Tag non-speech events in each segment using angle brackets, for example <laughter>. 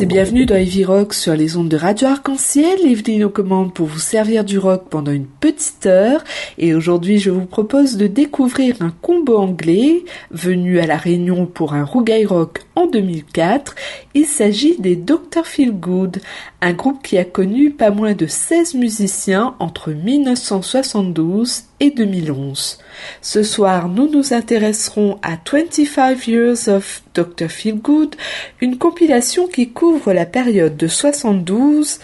et bienvenue dans Heavy Rock sur les ondes de Radio Arc-en-Ciel. Evelyne aux commandes pour vous servir du rock pendant une petite heure. Et aujourd'hui, je vous propose de découvrir un combo anglais venu à La Réunion pour un Rougaille Rock en 2004. Il s'agit des Dr. Feelgood, un groupe qui a connu pas moins de 16 musiciens entre 1972 et 2011. Ce soir, nous nous intéresserons à 25 Years of Dr. Feelgood, une compilation qui couvre la période de 72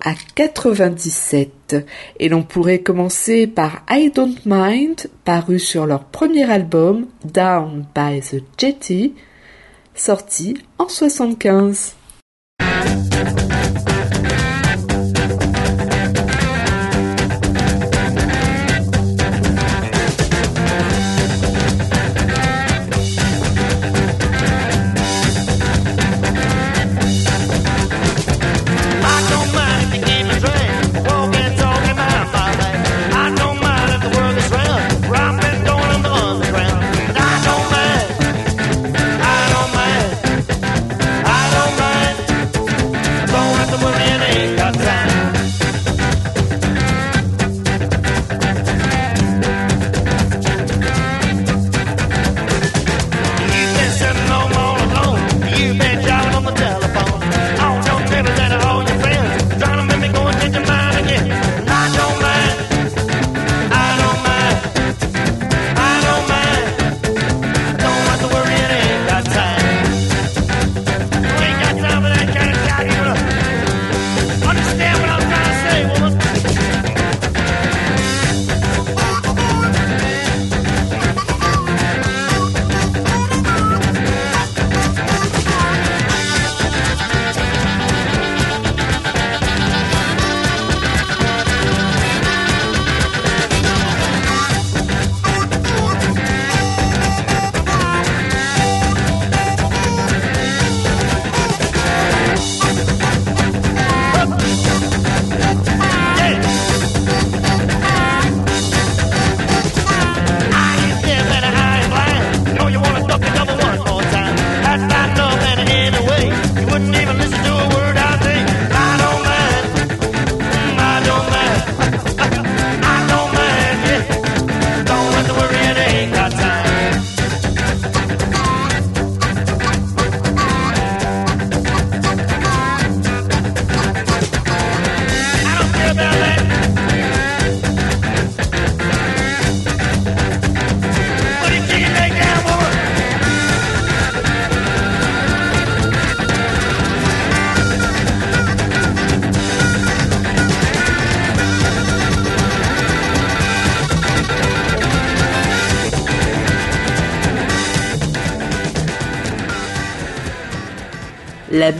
à 97. Et l'on pourrait commencer par I Don't Mind, paru sur leur premier album, Down by the Jetty, sorti en 75.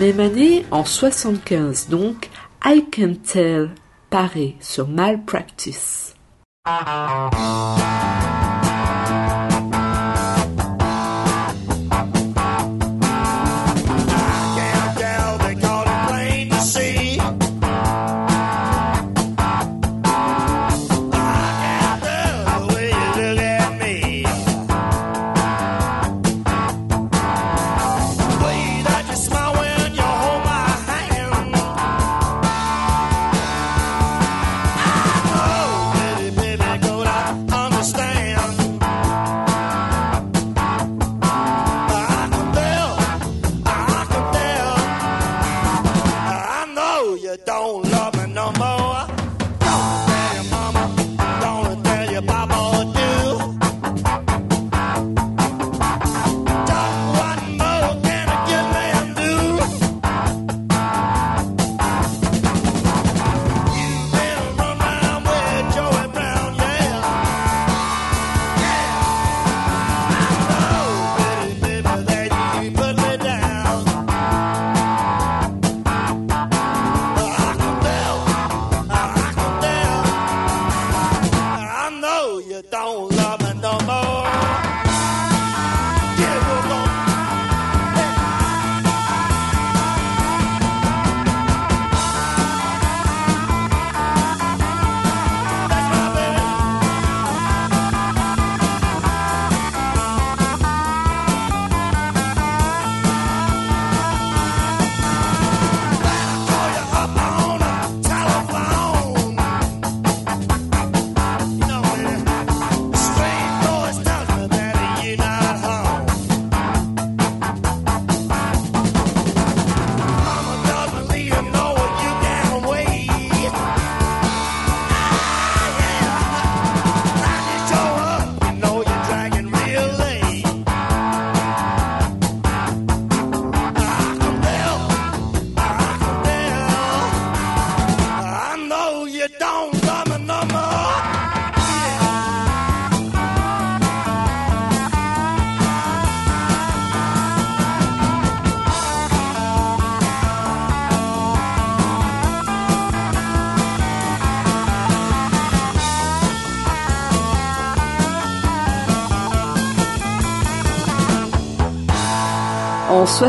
Même année, en 75 donc, I Can Tell paraît sur Malpractice.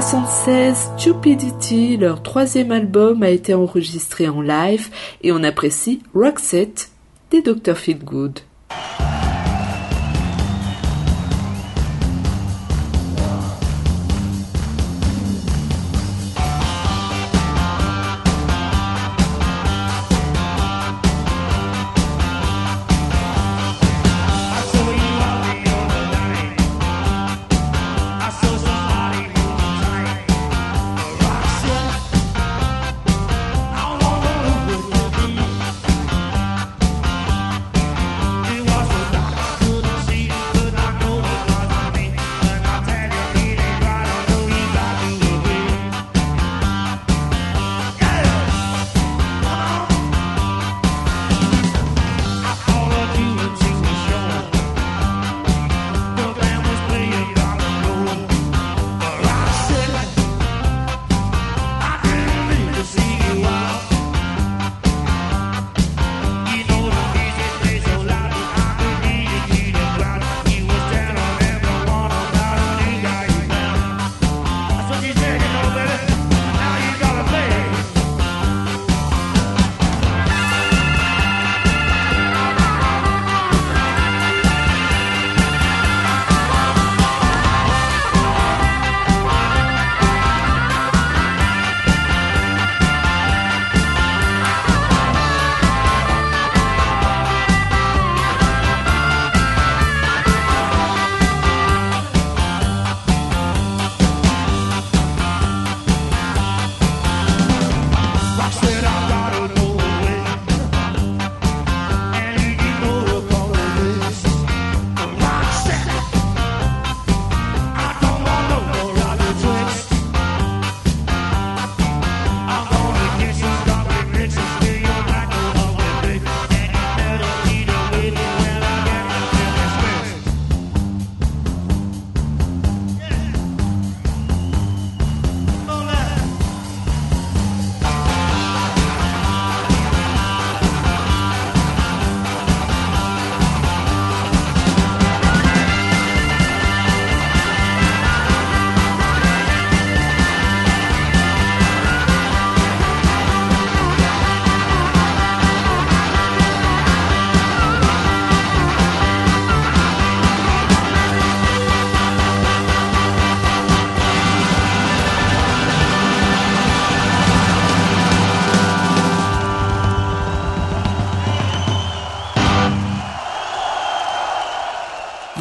76, Stupidity, leur troisième album, a été enregistré en live et on apprécie Roxette des Dr. Feelgood.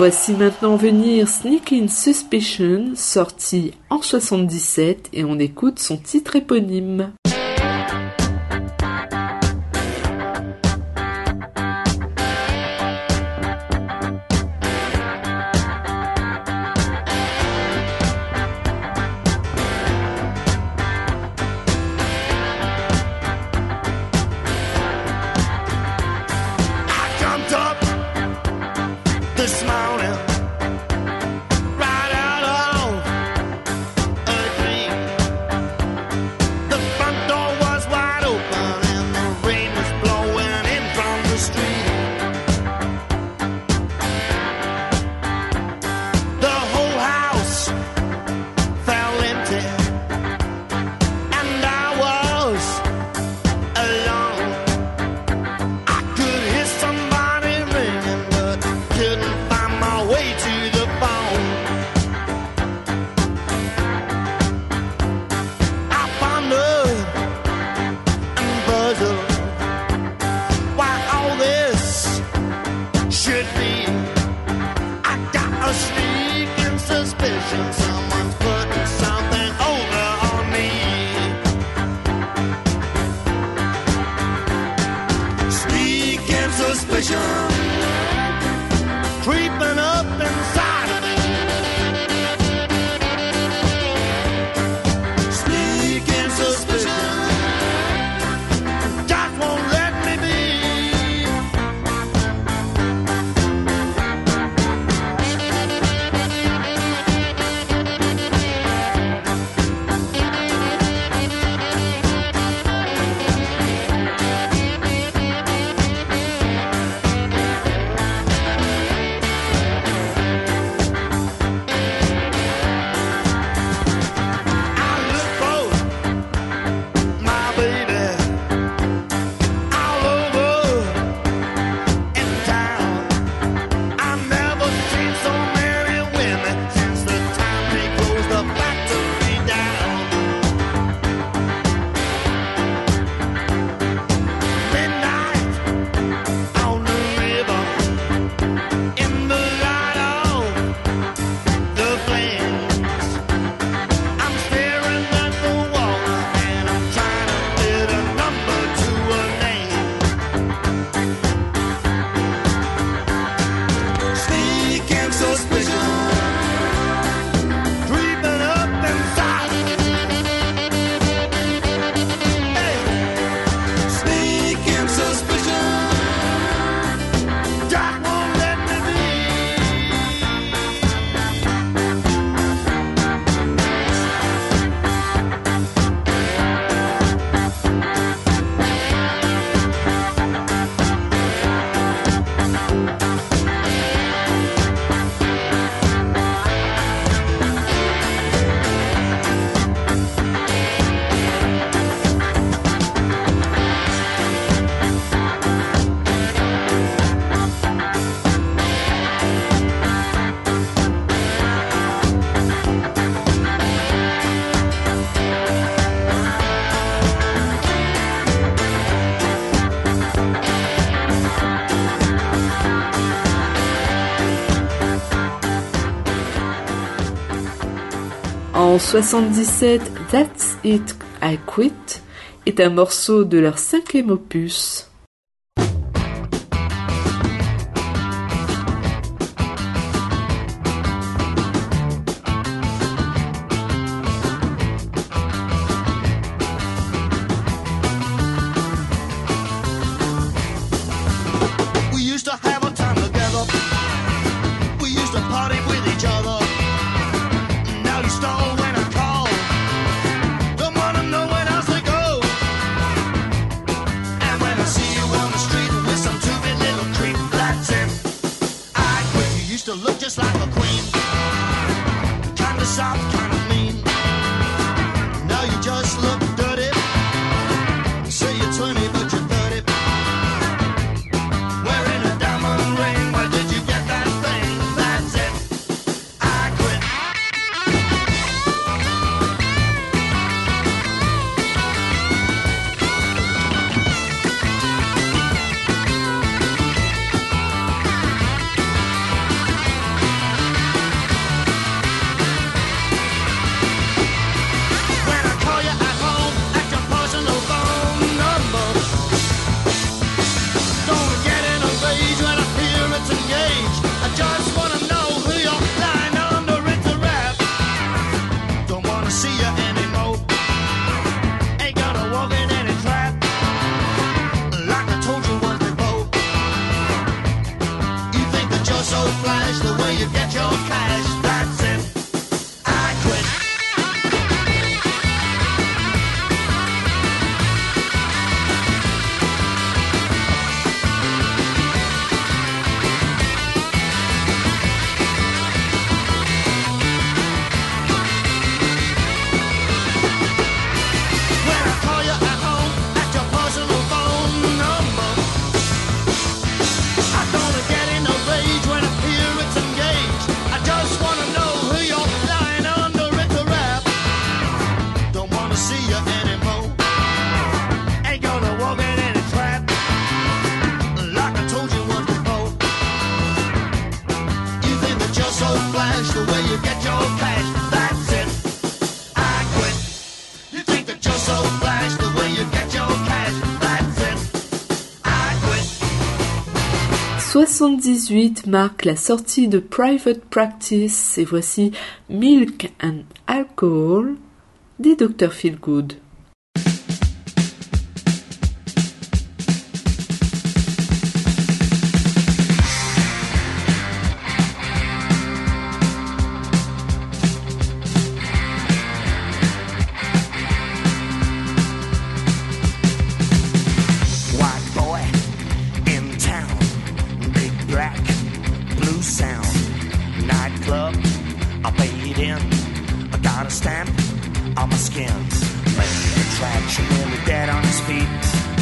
Voici maintenant venir Sneaking Suspicion, sorti en 77, et on écoute son titre éponyme. En 77, That's It, I Quit est un morceau de leur cinquième opus. Marque la sortie de Private Practice et voici Milk and Alcohol des Dr. Feelgood. got a stamp on my skin. Making attraction, really dead on his feet.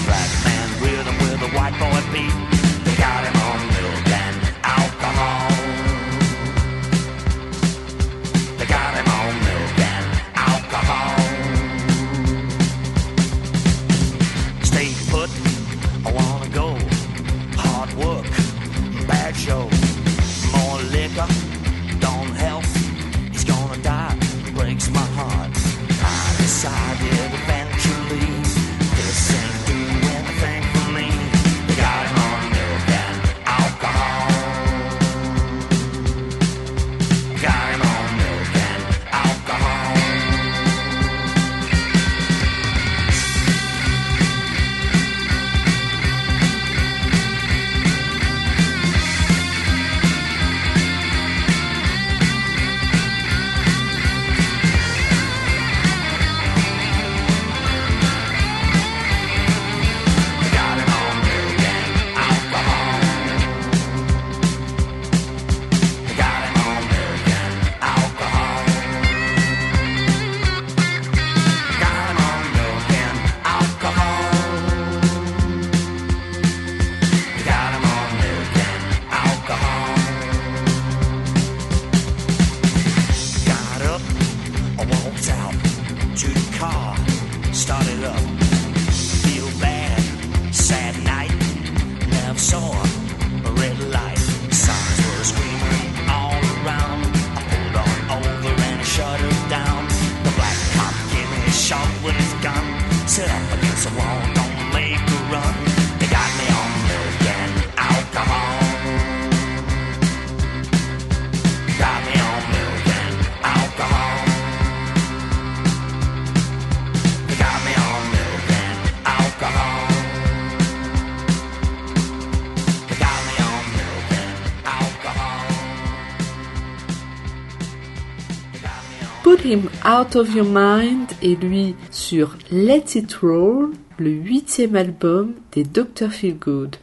Black man rhythm with a white boy beat. Out of Your Mind et lui sur Let It Roll, le huitième album des Dr. Feelgood. En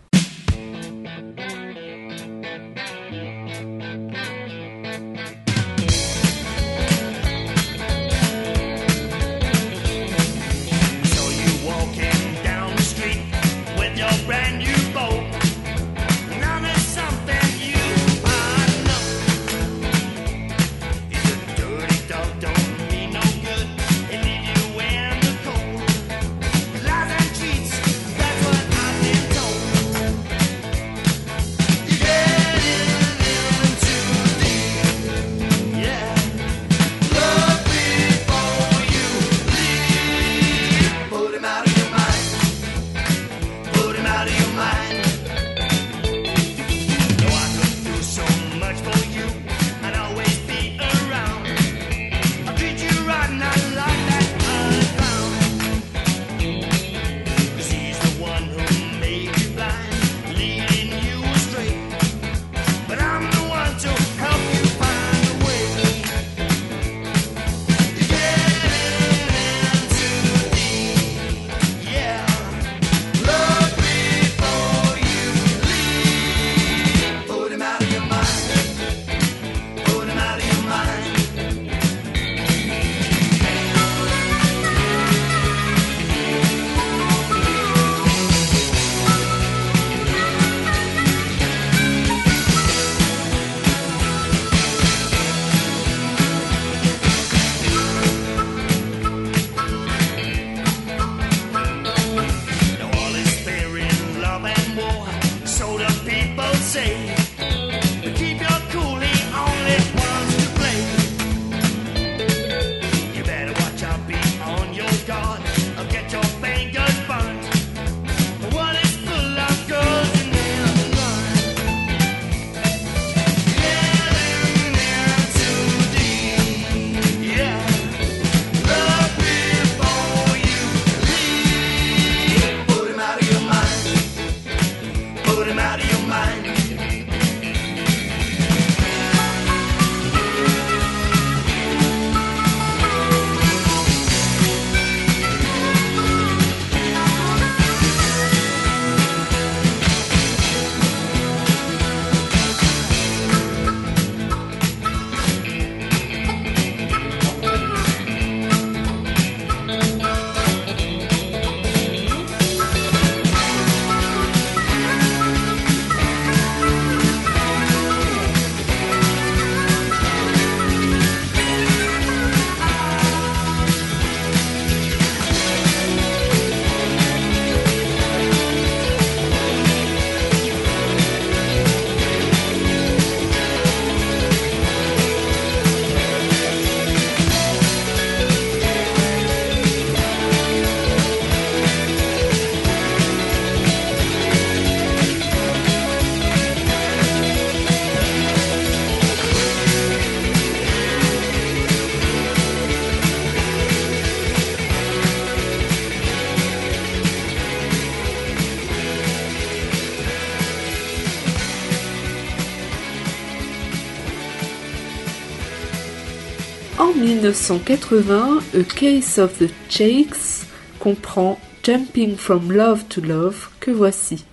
1980, A Case of the Shakes comprend Jumping from Love to Love que voici.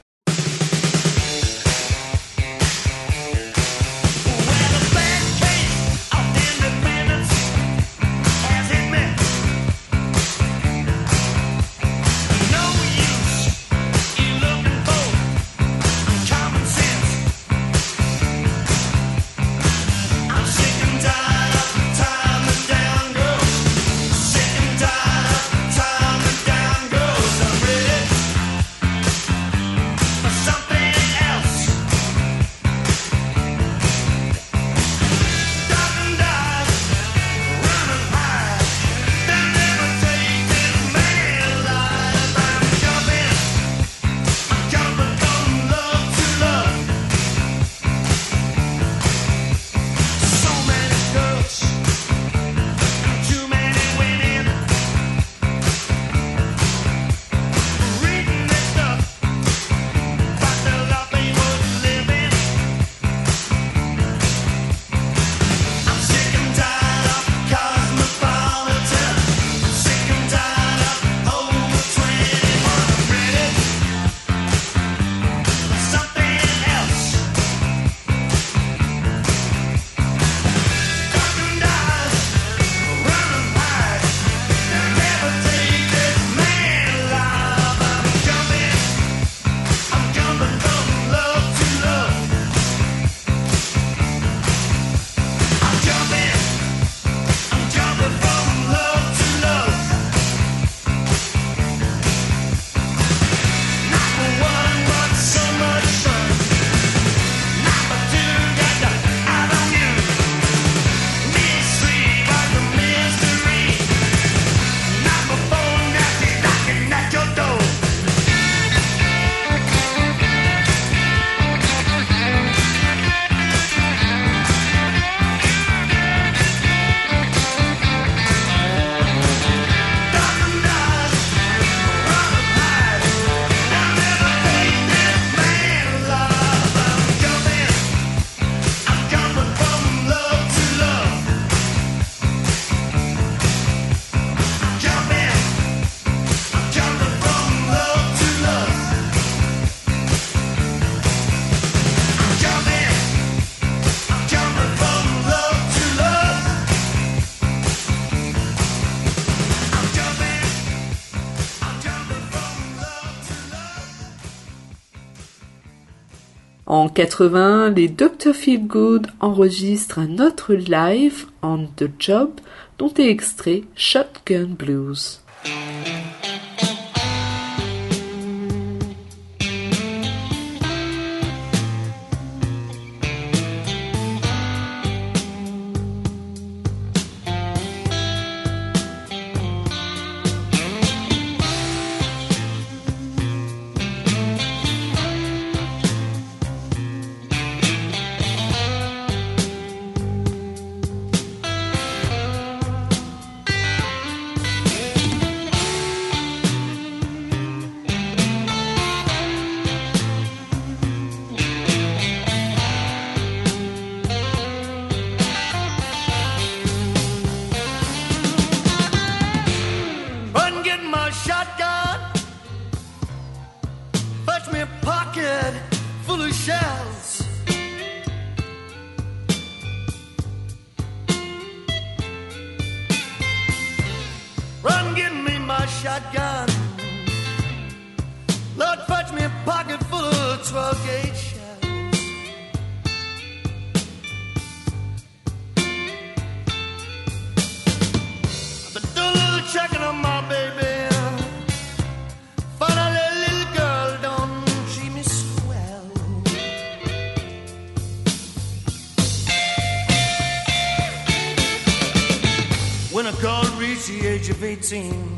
En 80, les Dr. Feelgood enregistrent un autre live, On the Job, dont est extrait Shotgun Blues. seem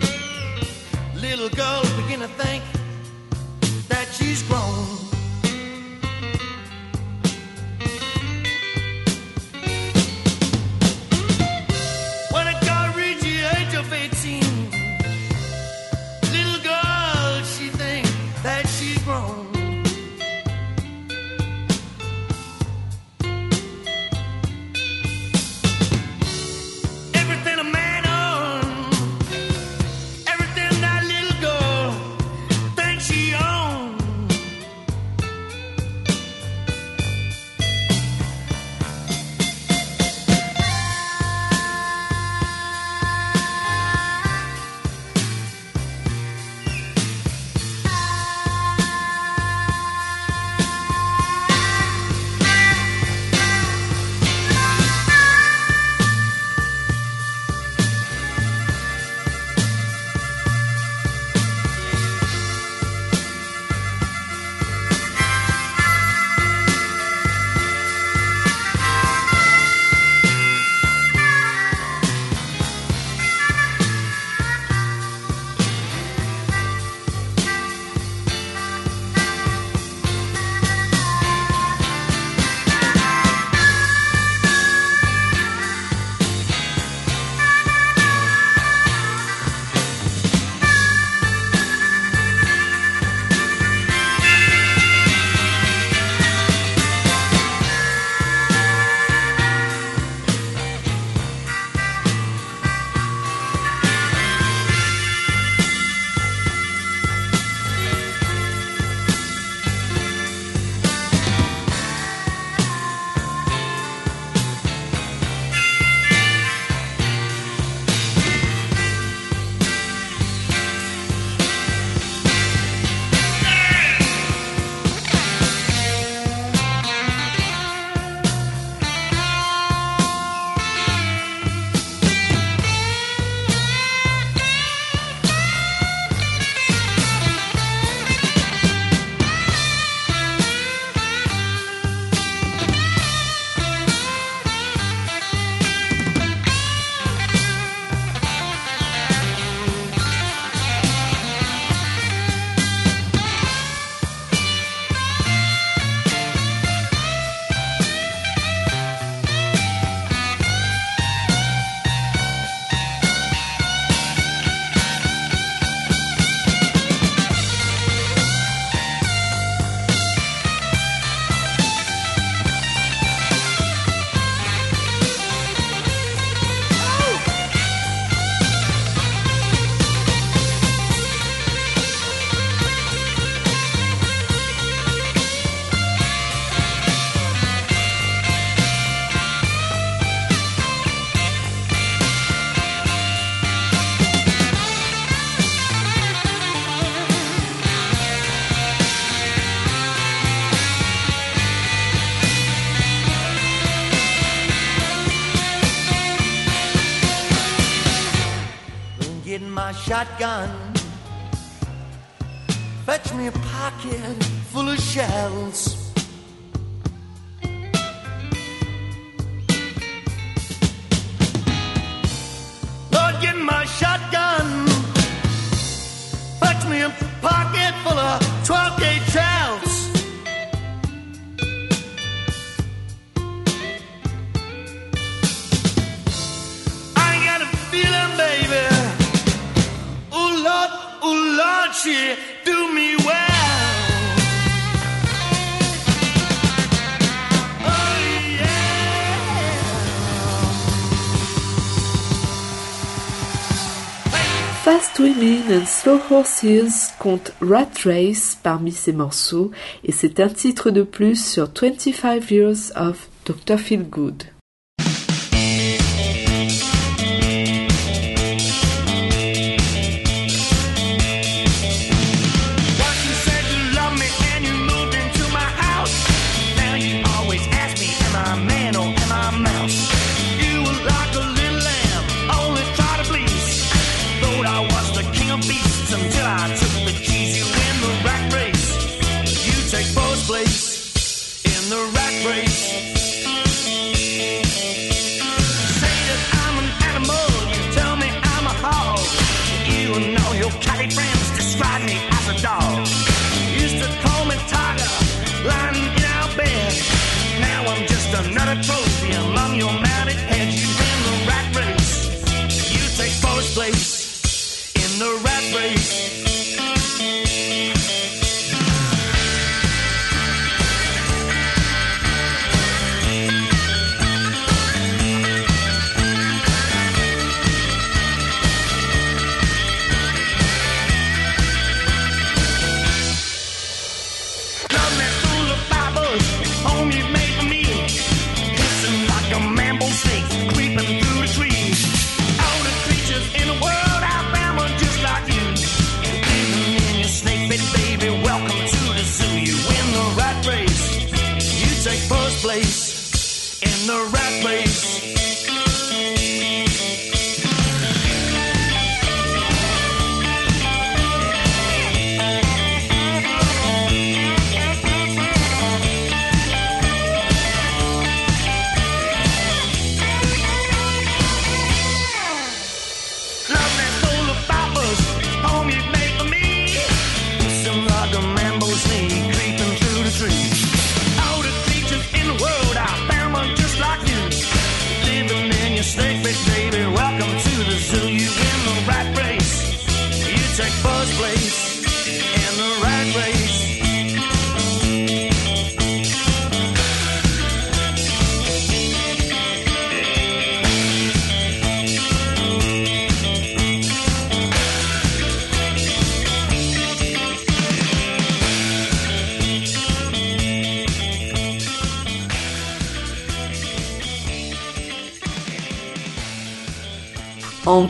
Fast Women and Slow Horses compte Rat Race parmi ses morceaux et c'est un titre de plus sur 25 Years of Dr. Feelgood.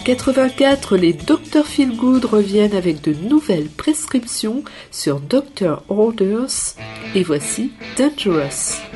1984, les Dr Feel Good reviennent avec de nouvelles prescriptions sur Dr Orders et voici Dangerous.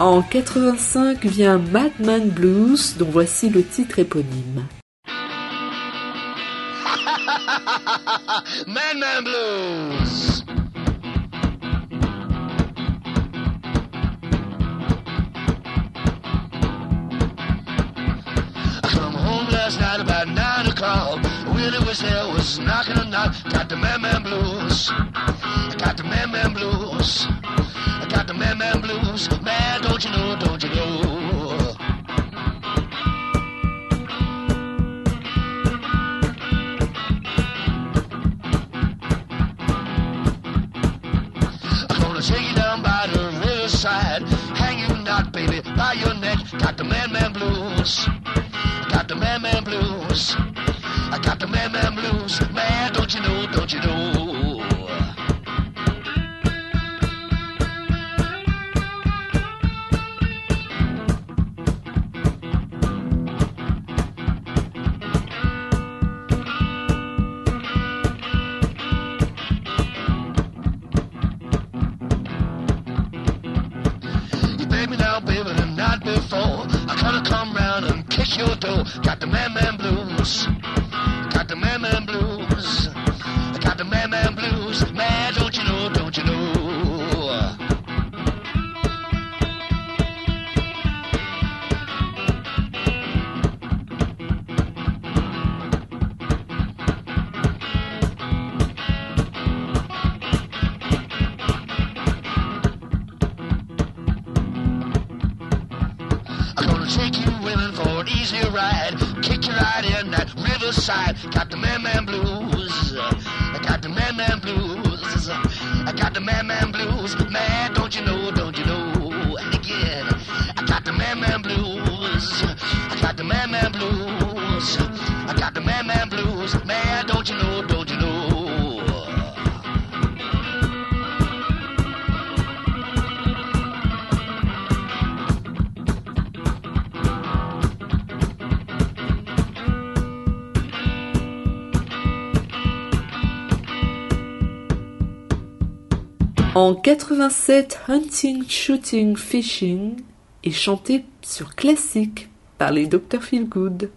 En 85 vient Madman Blues, dont voici le titre éponyme. <laughs> Man Man Blues. Night about nine o'clock. Willie was there, was knocking a knock. Got the Man Man Blues. Got the Man Man Blues. The Man Man Blues. Man, don't you know, don't you know? I'm gonna take you down by the riverside, hang you not, baby, by your neck. Got the man, man blues. Got the man, man blues. I got the man, man blues. Man, don't you know, don't you know? And kick your door. Got the man, man blues. Riverside. Got the man man blues. I got the man man blues. I got the man man blues. Man, don't you know, don't you know? Again, I got the man man blues. I got the man man blues. I got the man man blues. Man, don't you know, don't En 87, Hunting, Shooting, Fishing est chanté sur classique par les Dr. Feelgood.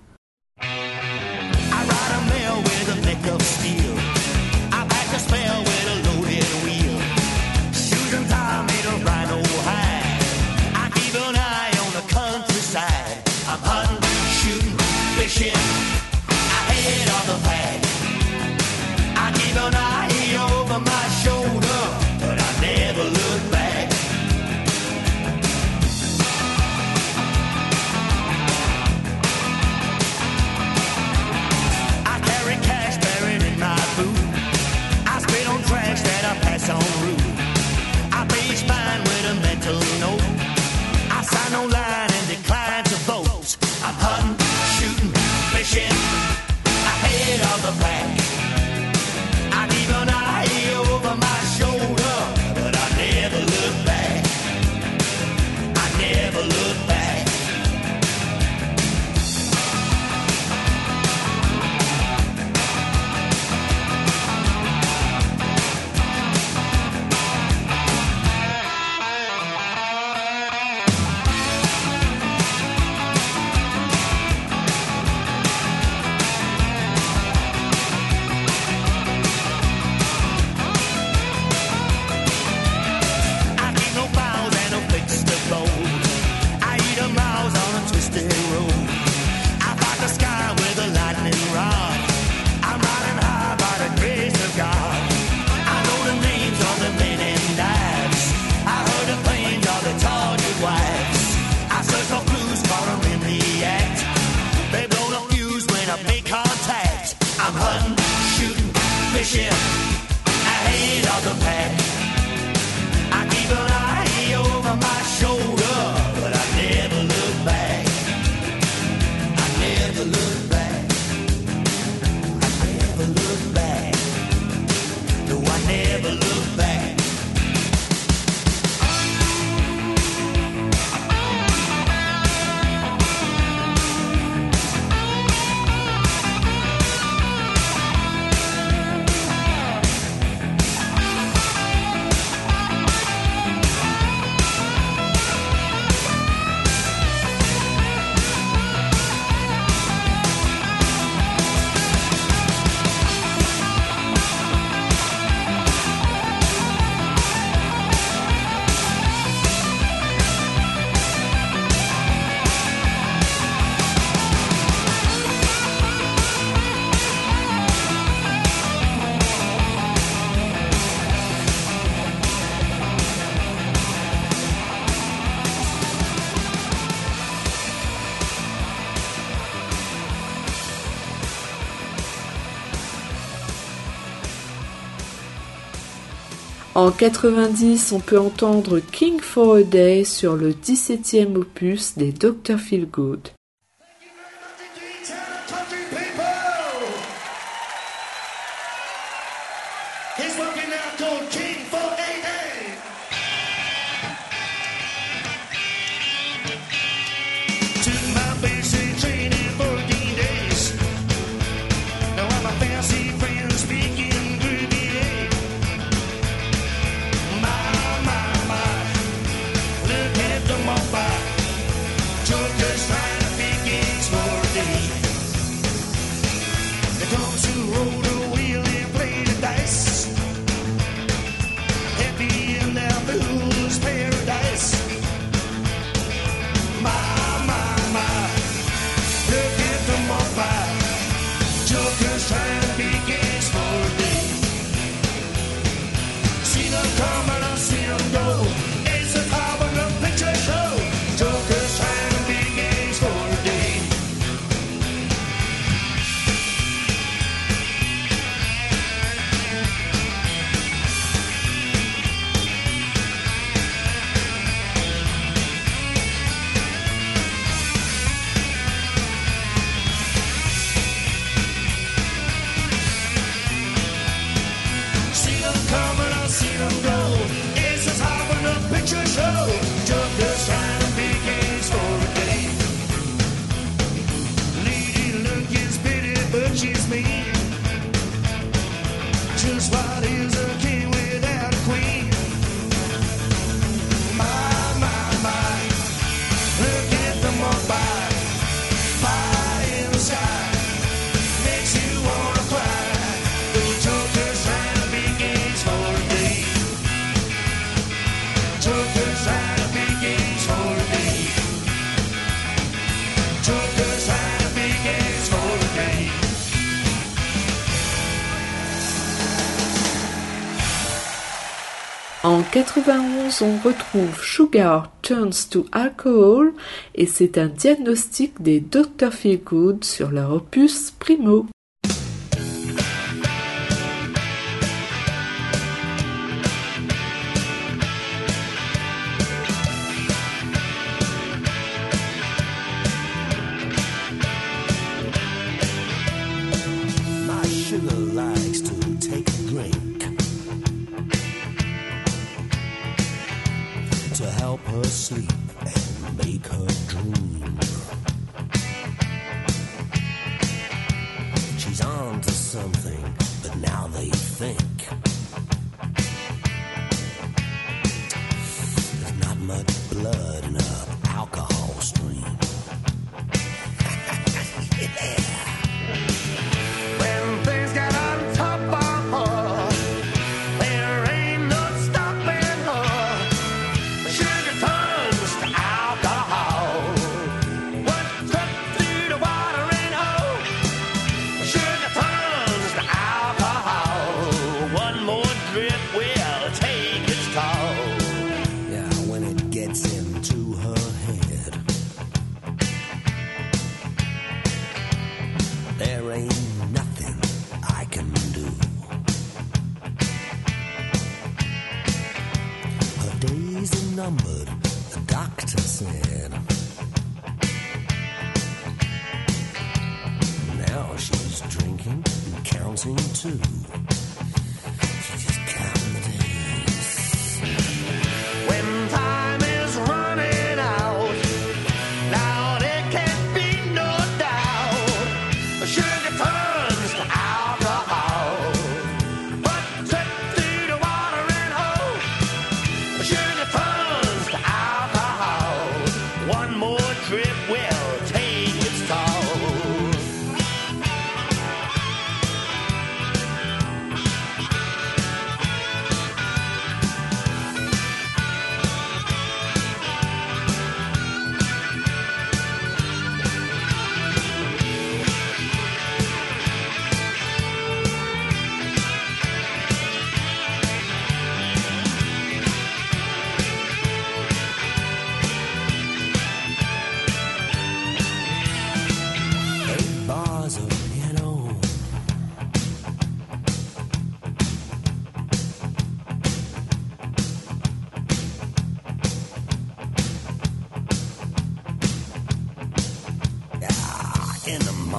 En 90, on peut entendre King for a Day sur le 17e opus des Dr Feelgood. on retrouve Sugar Turns to Alcohol et c'est un diagnostic des Dr. Feelgood sur leur opus Primo.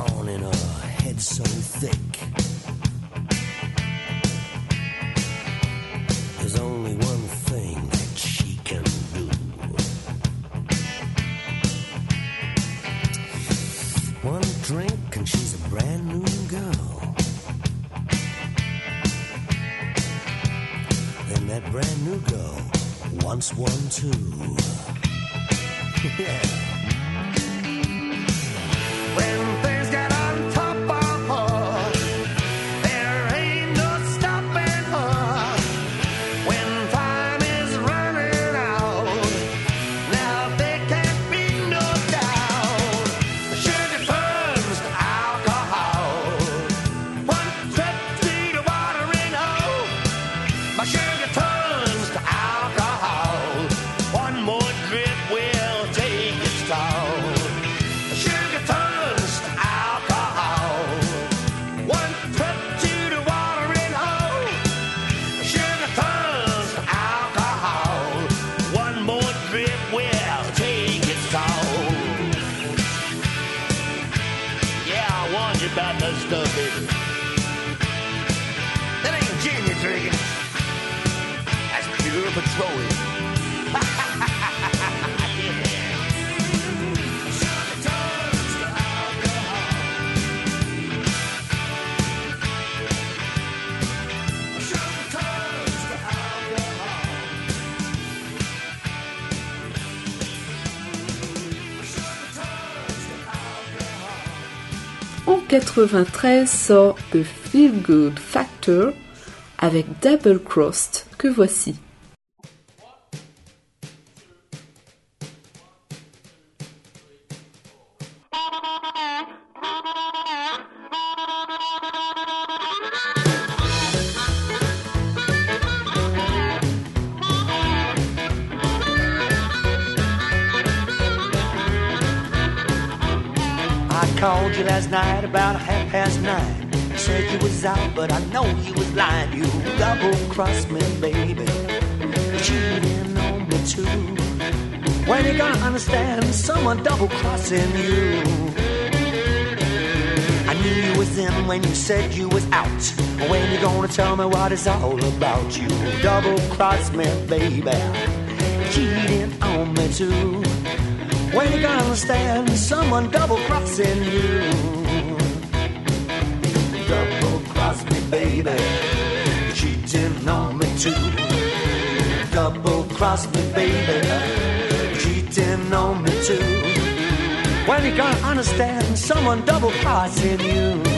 In morning, her head's so thick. There's only one thing that she can do. One drink and she's a brand new girl. Then that brand new girl wants one too. <laughs> yeah. When pure petroleum. En 93 sort The Feel Good Factor avec Double Crossed que voici. Out, but I know you was lying. You double crossed me, baby. Cheating on me too. When you gonna understand someone double crossing you? I knew you was in when you said you was out. When you gonna tell me what it's all about? You double cross me, baby. cheating on me too. When you gonna understand someone double crossing you? Baby. Cheating on me too. Double cross me, baby. Cheating on me too. When you gonna understand someone double crossing you?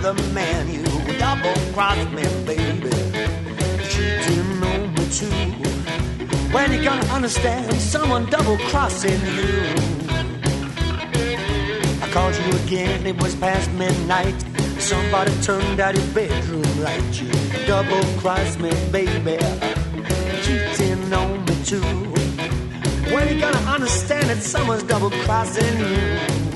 Another man. You double crossed me, baby. Cheating on me too. When you gonna understand someone double crossing you? I called you again, it was past midnight. Somebody turned out your bedroom light. You double crossed me, baby. Cheating on me too. When you gonna understand that someone's double crossing you?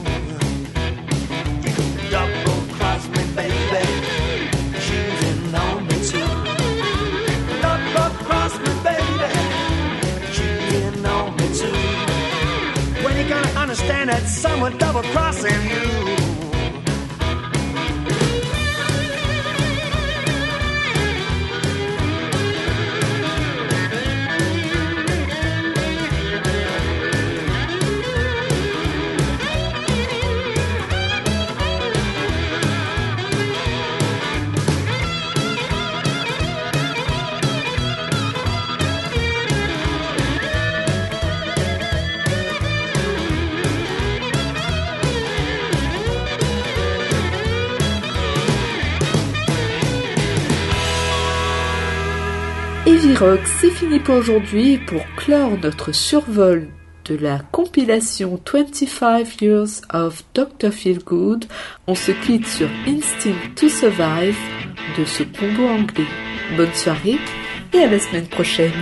Someone double crossing you? C'est fini pour aujourd'hui pour clore notre survol de la compilation 25 Years of Dr. Feelgood, on se quitte sur Instinct to Survive de ce combo anglais. Bonne soirée et à la semaine prochaine.